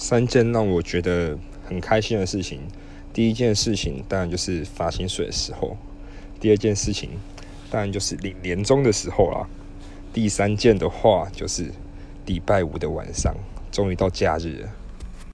三件让我觉得很开心的事情。第一件事情当然就是发薪水的时候，第二件事情当然就是领年终的时候啦。第三件的话就是礼拜五的晚上，终于到假日了。